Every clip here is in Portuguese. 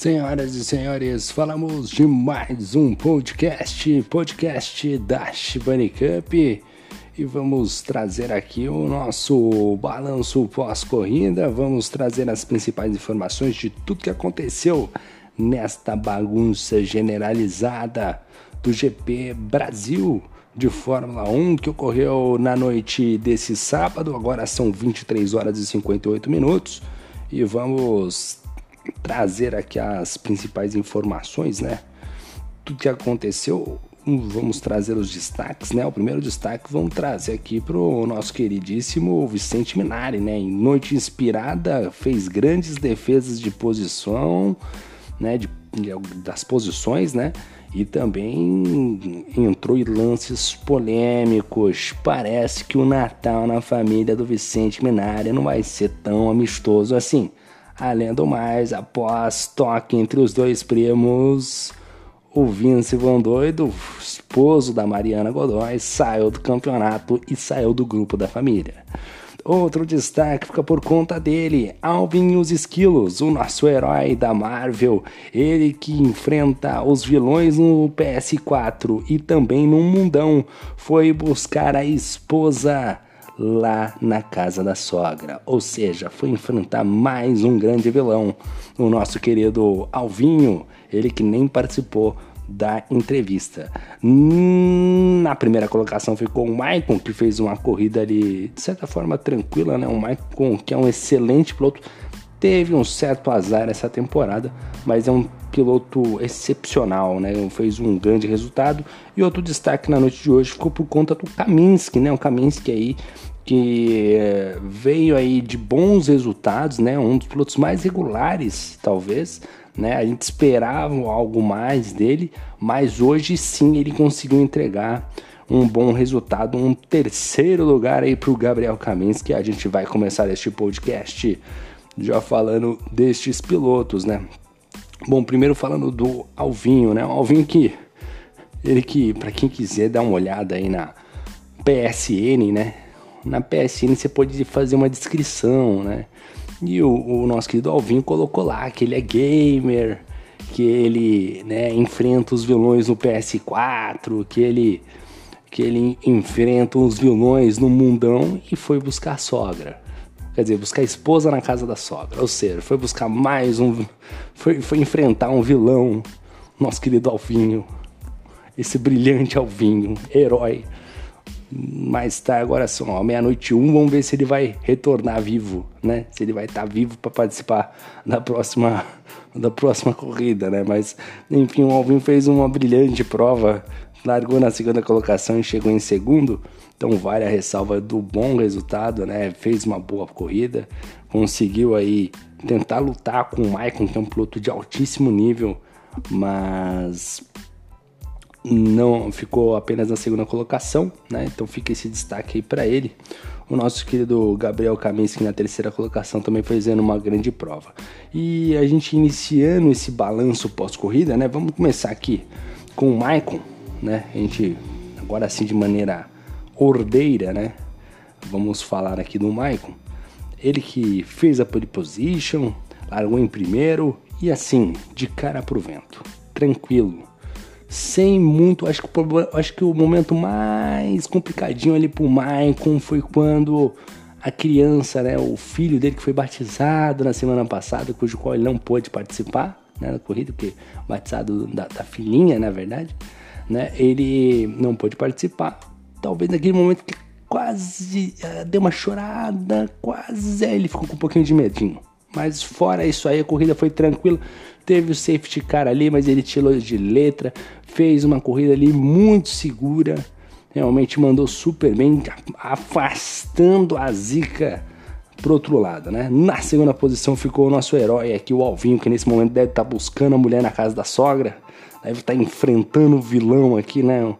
Senhoras e senhores, falamos de mais um podcast, podcast da Shibani Cup. E vamos trazer aqui o nosso balanço pós-corrida, vamos trazer as principais informações de tudo que aconteceu nesta bagunça generalizada do GP Brasil de Fórmula 1 que ocorreu na noite desse sábado, agora são 23 horas e 58 minutos. E vamos trazer aqui as principais informações, né? Tudo que aconteceu, vamos trazer os destaques, né? O primeiro destaque vamos trazer aqui para o nosso queridíssimo Vicente Minari, né? Em noite inspirada, fez grandes defesas de posição, né? De, das posições, né? E também entrou em lances polêmicos. Parece que o Natal na família do Vicente Minari não vai ser tão amistoso assim. Além do mais, após toque entre os dois primos, o Vince Van Doido, esposo da Mariana Godoy, saiu do campeonato e saiu do grupo da família. Outro destaque fica por conta dele, Alvin os Esquilos, o nosso herói da Marvel, ele que enfrenta os vilões no PS4 e também no mundão, foi buscar a esposa lá na casa da sogra. Ou seja, foi enfrentar mais um grande vilão, o nosso querido Alvinho, ele que nem participou da entrevista. Na primeira colocação ficou o Maicon, que fez uma corrida ali de certa forma tranquila, né? O Maicon, que é um excelente piloto, teve um certo azar essa temporada, mas é um piloto excepcional, né? Fez um grande resultado. E outro destaque na noite de hoje ficou por conta do Kaminsky, né? O Kaminsky aí que eh, veio aí de bons resultados, né? Um dos pilotos mais regulares, talvez, né? A gente esperava algo mais dele, mas hoje sim ele conseguiu entregar um bom resultado, um terceiro lugar aí para o Gabriel Kaminsky. A gente vai começar este podcast já falando destes pilotos, né? Bom, primeiro falando do Alvinho, né? O Alvinho que ele que para quem quiser dar uma olhada aí na PSN, né? Na PSN você pode fazer uma descrição, né? E o, o nosso querido Alvinho colocou lá que ele é gamer, que ele né, enfrenta os vilões no PS4, que ele que ele enfrenta os vilões no mundão e foi buscar a sogra. Quer dizer, buscar a esposa na casa da sogra. Ou seja, foi buscar mais um. Foi, foi enfrentar um vilão, nosso querido Alvinho. Esse brilhante Alvinho, herói mas tá agora são meia-noite um, vamos ver se ele vai retornar vivo, né? Se ele vai estar tá vivo para participar da próxima da próxima corrida, né? Mas enfim, o Alvin fez uma brilhante prova, largou na segunda colocação e chegou em segundo. Então vale a ressalva do bom resultado, né? Fez uma boa corrida, conseguiu aí tentar lutar com o Maicon, que é um piloto de altíssimo nível, mas não ficou apenas na segunda colocação, né? Então fica esse destaque aí para ele. O nosso querido Gabriel Kaminski na terceira colocação também fazendo uma grande prova. E a gente iniciando esse balanço pós-corrida, né? Vamos começar aqui com o Maicon, né? A gente agora assim de maneira ordeira, né? Vamos falar aqui do Maicon. Ele que fez a pole position, largou em primeiro e assim, de cara pro vento, tranquilo sem muito. Acho que, acho que o momento mais complicadinho ali pro Maicon foi quando a criança, né, o filho dele que foi batizado na semana passada, cujo qual ele não pôde participar né, da corrida, porque batizado da, da filhinha, na verdade, né, ele não pôde participar. Talvez naquele momento que quase uh, deu uma chorada, quase ele ficou com um pouquinho de medinho. Mas fora isso aí, a corrida foi tranquila. Teve o safety car ali, mas ele tirou de letra. Fez uma corrida ali muito segura. Realmente mandou super bem, afastando a zica pro outro lado, né? Na segunda posição ficou o nosso herói aqui, o Alvinho, que nesse momento deve estar tá buscando a mulher na casa da sogra. Deve estar tá enfrentando o vilão aqui, né?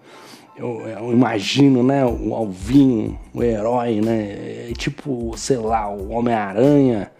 Eu, eu, imagino, né, o Alvinho, o herói, né, é tipo, sei lá, o Homem-Aranha,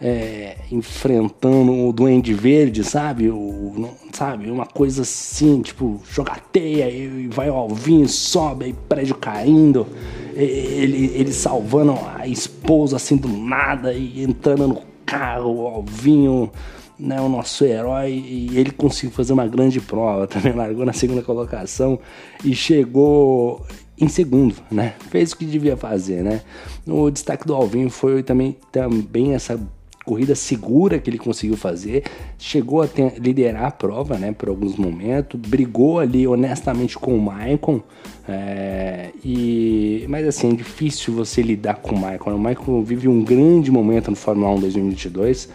é, enfrentando o Duende Verde, sabe? O, sabe? Uma coisa assim, tipo, jogar teia e vai ao vinho, sobe, aí prédio caindo, ele, ele salvando a esposa assim do nada e entrando no carro, ao vinho né, o nosso herói e ele conseguiu fazer uma grande prova, também largou na segunda colocação e chegou em segundo, né? Fez o que devia fazer, né? O destaque do Alvinho foi também, também essa corrida segura que ele conseguiu fazer, chegou a ter, liderar a prova, né, por alguns momentos, brigou ali honestamente com o Maicon, é, e, mas assim, é difícil você lidar com o Maicon, o Maicon vive um grande momento no Fórmula 1 2022,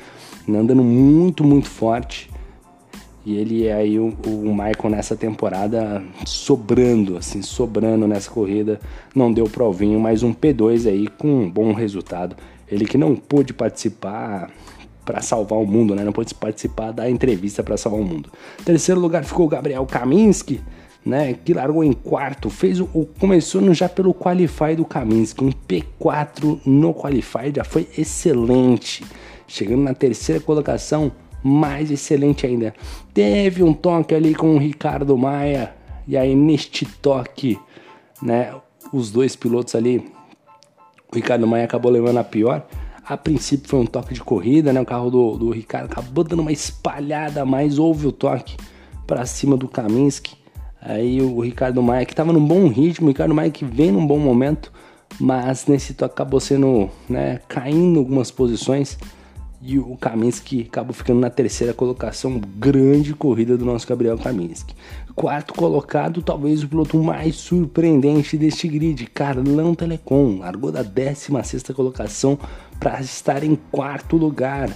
né, andando muito, muito forte, e ele é aí o, o Michael nessa temporada sobrando, assim, sobrando nessa corrida. Não deu provinho, mas um P2 aí com um bom resultado. Ele que não pôde participar para salvar o mundo, né? Não pôde participar da entrevista para salvar o mundo. Terceiro lugar ficou o Gabriel Kaminski, né? Que largou em quarto, fez o, começou no, já pelo qualify do Kaminski, um P4 no qualify já foi excelente, chegando na terceira colocação mais excelente ainda. Teve um toque ali com o Ricardo Maia, e aí neste toque, né, os dois pilotos ali, o Ricardo Maia acabou levando a pior. A princípio foi um toque de corrida, né? O carro do, do Ricardo acabou dando uma espalhada, mas houve o toque para cima do Kaminski. Aí o Ricardo Maia que estava num bom ritmo, o Ricardo Maia que vem num bom momento, mas nesse toque acabou sendo, né, caindo algumas posições e o Kaminski acabou ficando na terceira colocação. Grande corrida do nosso Gabriel Kaminski. Quarto colocado, talvez o piloto mais surpreendente deste grid, Carlão Telecom. Largou da 16 colocação para estar em quarto lugar.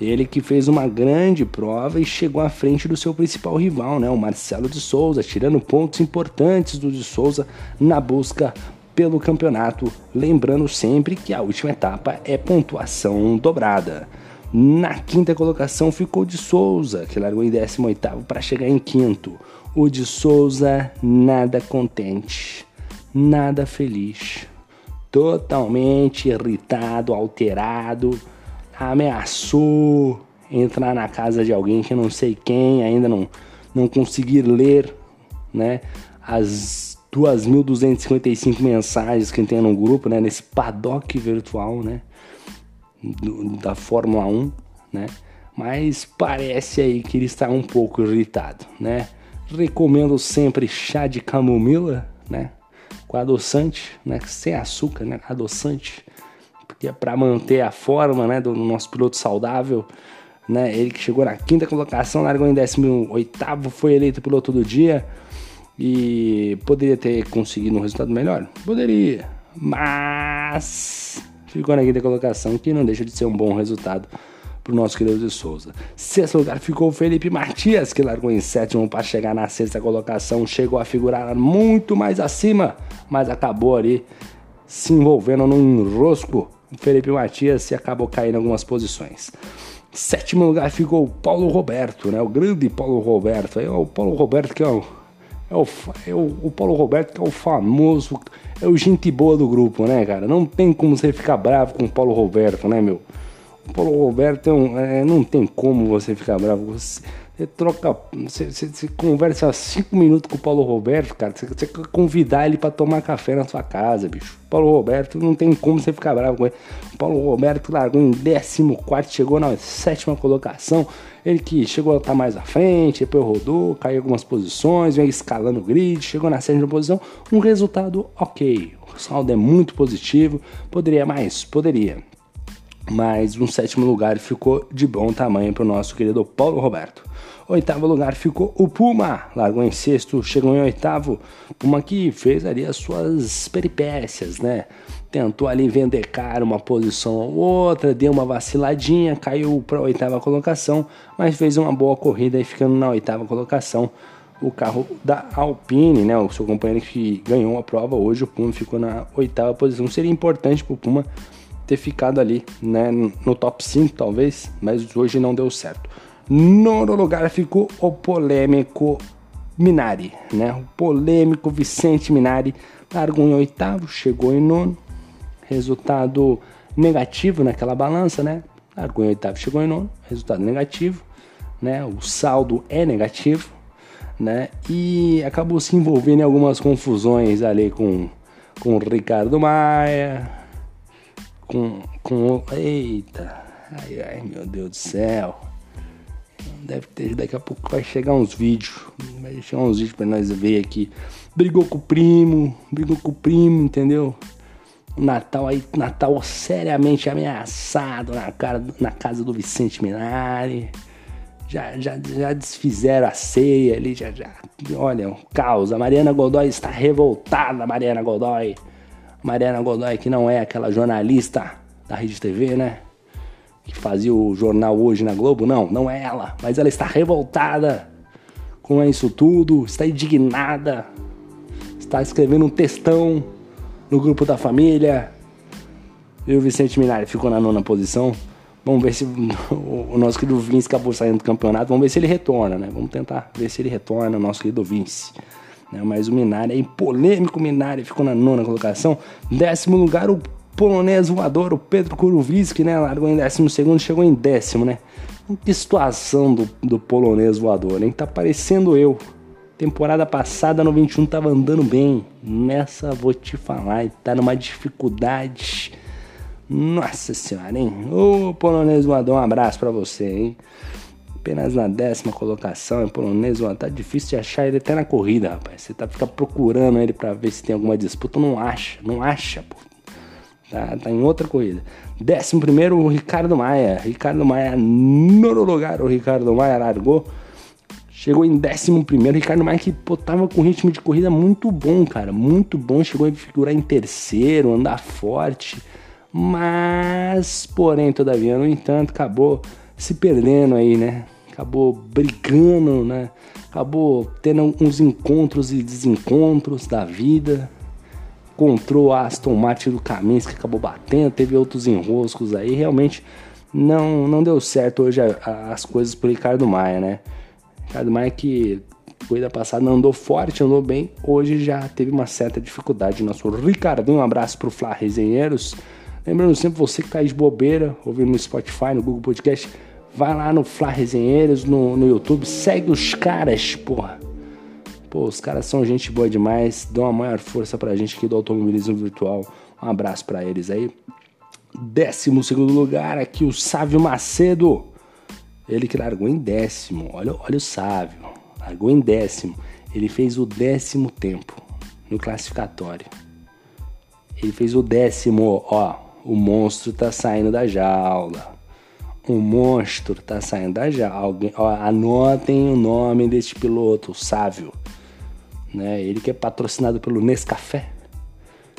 Ele que fez uma grande prova e chegou à frente do seu principal rival, né, o Marcelo de Souza, tirando pontos importantes do de Souza na busca pelo campeonato. Lembrando sempre que a última etapa é pontuação dobrada. Na quinta colocação ficou de Souza, que largou em 18 para chegar em quinto. O de Souza nada contente, nada feliz, totalmente irritado, alterado, ameaçou entrar na casa de alguém que não sei quem, ainda não, não conseguir ler, né, as 2.255 mensagens que tem no grupo, né, nesse paddock virtual, né, do, da Fórmula 1, né? Mas parece aí que ele está um pouco irritado, né? Recomendo sempre chá de camomila, né? Com adoçante, né? Sem açúcar, né? Adoçante, porque é para manter a forma, né? Do nosso piloto saudável, né? Ele que chegou na quinta colocação, largou em 18 foi eleito piloto do dia e poderia ter conseguido um resultado melhor? Poderia, mas ficou na quinta colocação, que não deixa de ser um bom resultado para o nosso querido de Souza. Sexto lugar ficou o Felipe Matias, que largou em sétimo para chegar na sexta colocação, chegou a figurar muito mais acima, mas acabou ali se envolvendo num enrosco. O Felipe Matias e acabou caindo algumas posições. Sétimo lugar ficou o Paulo Roberto, né? O grande Paulo Roberto. O Paulo Roberto que é o, é o, é o, o Paulo Roberto que é o famoso é o gente boa do grupo, né, cara? Não tem como você ficar bravo com o Paulo Roberto, né, meu? O Paulo Roberto é um, é, não tem como você ficar bravo. Você, você troca. Você, você, você, conversa cinco minutos com o Paulo Roberto, cara. Você, você convidar ele para tomar café na sua casa, bicho. Paulo Roberto não tem como você ficar bravo com ele. O Paulo Roberto largou em 14, chegou na sétima colocação. Ele que chegou a estar mais à frente, depois rodou, caiu algumas posições, vem escalando o grid, chegou na sétima posição. Um resultado ok. O saldo é muito positivo. Poderia mais? Poderia mas um sétimo lugar ficou de bom tamanho para o nosso querido Paulo Roberto. Oitavo lugar ficou o Puma, largou em sexto, chegou em oitavo. Puma que fez ali as suas peripécias, né? Tentou ali vender caro uma posição ou outra, deu uma vaciladinha, caiu para a oitava colocação, mas fez uma boa corrida e ficando na oitava colocação. O carro da Alpine, né? O seu companheiro que ganhou a prova hoje, o Puma ficou na oitava posição. Seria importante para o Puma ter ficado ali, né, no top 5 talvez, mas hoje não deu certo. Nono lugar ficou o polêmico Minari, né? O polêmico Vicente Minari largou em oitavo, chegou em nono. Resultado negativo naquela balança, né? Largou em oitavo, chegou em nono. Resultado negativo, né? O saldo é negativo, né? E acabou se envolvendo em algumas confusões ali com, com o Ricardo Maia, com, com. Eita! Ai, ai, meu Deus do céu! Deve ter, daqui a pouco vai chegar uns vídeos. Vai chegar uns vídeos pra nós ver aqui. Brigou com o primo, brigou com o primo, entendeu? Natal aí, Natal seriamente ameaçado na, cara, na casa do Vicente Minari. Já, já, já desfizeram a ceia ali, já, já. Olha, um caos. A Mariana Godoy está revoltada, Mariana Godoy. Mariana Godoy, que não é aquela jornalista da Rede TV, né? Que fazia o jornal hoje na Globo. Não, não é ela. Mas ela está revoltada com isso tudo, está indignada, está escrevendo um textão no grupo da família. E o Vicente Minari ficou na nona posição. Vamos ver se o nosso querido Vince acabou saindo do campeonato. Vamos ver se ele retorna, né? Vamos tentar ver se ele retorna, o nosso querido Vince. Né? Mas o Minari, aí, polêmico Minari, ficou na nona colocação. Décimo lugar, o polonês voador, o Pedro Kuroviski, né? Largou em décimo segundo, chegou em décimo, né? Que situação do, do polonês voador, hein? Tá parecendo eu. Temporada passada no 21 tava andando bem. Nessa vou te falar, tá numa dificuldade. Nossa senhora, hein? Ô polonês voador, um abraço para você, hein? Apenas na décima colocação, em polonês voador. Tá difícil de achar ele até na corrida, rapaz. Você tá fica procurando ele para ver se tem alguma disputa, não acha, não acha, pô. Tá, tá em outra corrida. Décimo primeiro, o Ricardo Maia. Ricardo Maia, nono lugar, o Ricardo Maia largou Chegou em 11 Ricardo Maia que pô, tava com ritmo de corrida muito bom, cara. Muito bom. Chegou a figurar em terceiro, andar forte. Mas, porém, todavia, no entanto, acabou se perdendo aí, né? Acabou brigando, né? Acabou tendo uns encontros e desencontros da vida. Encontrou a Aston Martin do Caminhos que acabou batendo, teve outros enroscos aí. Realmente não, não deu certo hoje as coisas pro Ricardo Maia, né? Ricardo Maia que corrida passada andou forte, andou bem, hoje já teve uma certa dificuldade. Nosso Ricardinho, um abraço pro Flá Resenheiros. Lembrando sempre, você que tá de bobeira, ouvindo no Spotify, no Google Podcast, vai lá no Flá Resenheiros, no, no YouTube, segue os caras, porra. Pô, os caras são gente boa demais, dão a maior força pra gente aqui do automobilismo virtual. Um abraço para eles aí. Décimo segundo lugar aqui, o Sávio Macedo. Ele que largou em décimo. Olha, olha o Sávio. Largou em décimo. Ele fez o décimo tempo no classificatório. Ele fez o décimo. Ó, o monstro tá saindo da jaula. O monstro tá saindo da jaula. Ó, anotem o nome deste piloto, o Sávio. Né? Ele que é patrocinado pelo Nescafé.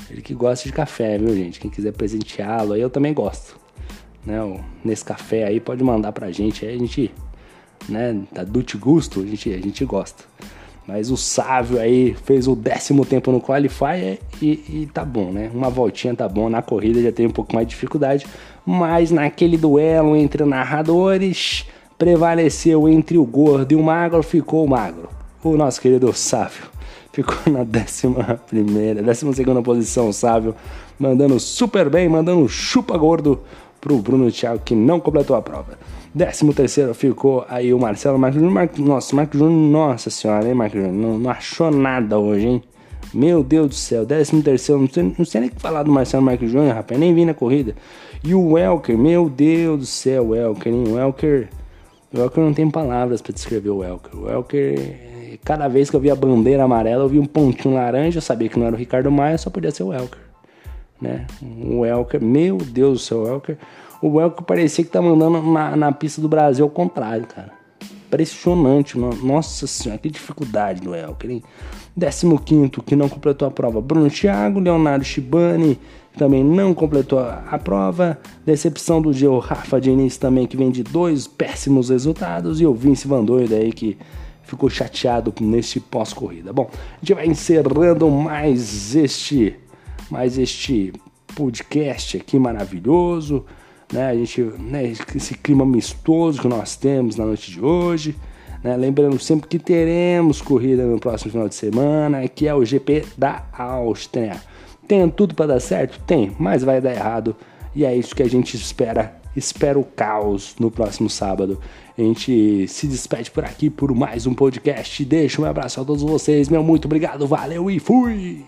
Ele que gosta de café, viu, gente? Quem quiser presenteá-lo, eu também gosto né, nesse café aí, pode mandar pra gente. Aí a gente, né, da Dute Gusto, a gente, a gente gosta. Mas o Sávio aí fez o décimo tempo no Qualifier e, e tá bom, né? Uma voltinha tá bom. Na corrida já tem um pouco mais de dificuldade. Mas naquele duelo entre narradores, prevaleceu entre o gordo e o magro, ficou o magro. O nosso querido Sávio ficou na décima primeira, décima segunda posição, Sávio, mandando super bem, mandando chupa gordo para o Bruno Thiago, que não completou a prova. 13 terceiro ficou aí o Marcelo Marcos Júnior. Mar... Nossa, Marcos Júnior, nossa senhora, hein, Marcos Júnior? Não, não, achou nada hoje, hein? Meu Deus do céu, 13 terceiro, não sei, não sei nem o que falar do Marcelo Marcos Júnior, rapaz, nem vi na corrida. E o Welker, meu Deus do céu, Welker, hein? O Welker, o Welker não tem palavras para descrever o Welker. O Welker, cada vez que eu vi a bandeira amarela, eu vi um pontinho laranja, eu sabia que não era o Ricardo Maia, só podia ser o Welker né? O Welker, meu Deus do céu, o Welker. O Welker parecia que tá mandando na, na pista do Brasil ao contrário, cara. Impressionante, nossa senhora, que dificuldade do Welker, hein? 15 que não completou a prova, Bruno Thiago, Leonardo Shibani também não completou a prova. Decepção do dia, o Rafa Diniz também, que vem de dois péssimos resultados. E o Vince Van Doide aí, que ficou chateado nesse pós-corrida. Bom, a gente vai encerrando mais este mais este podcast aqui maravilhoso, né? A gente, né, esse clima amistoso que nós temos na noite de hoje, né? Lembrando sempre que teremos corrida no próximo final de semana, que é o GP da Áustria. Tem tudo para dar certo? Tem, mas vai dar errado. E é isso que a gente espera. Espera o caos no próximo sábado. A gente se despede por aqui por mais um podcast. Deixa um abraço a todos vocês. Meu muito obrigado, valeu e fui!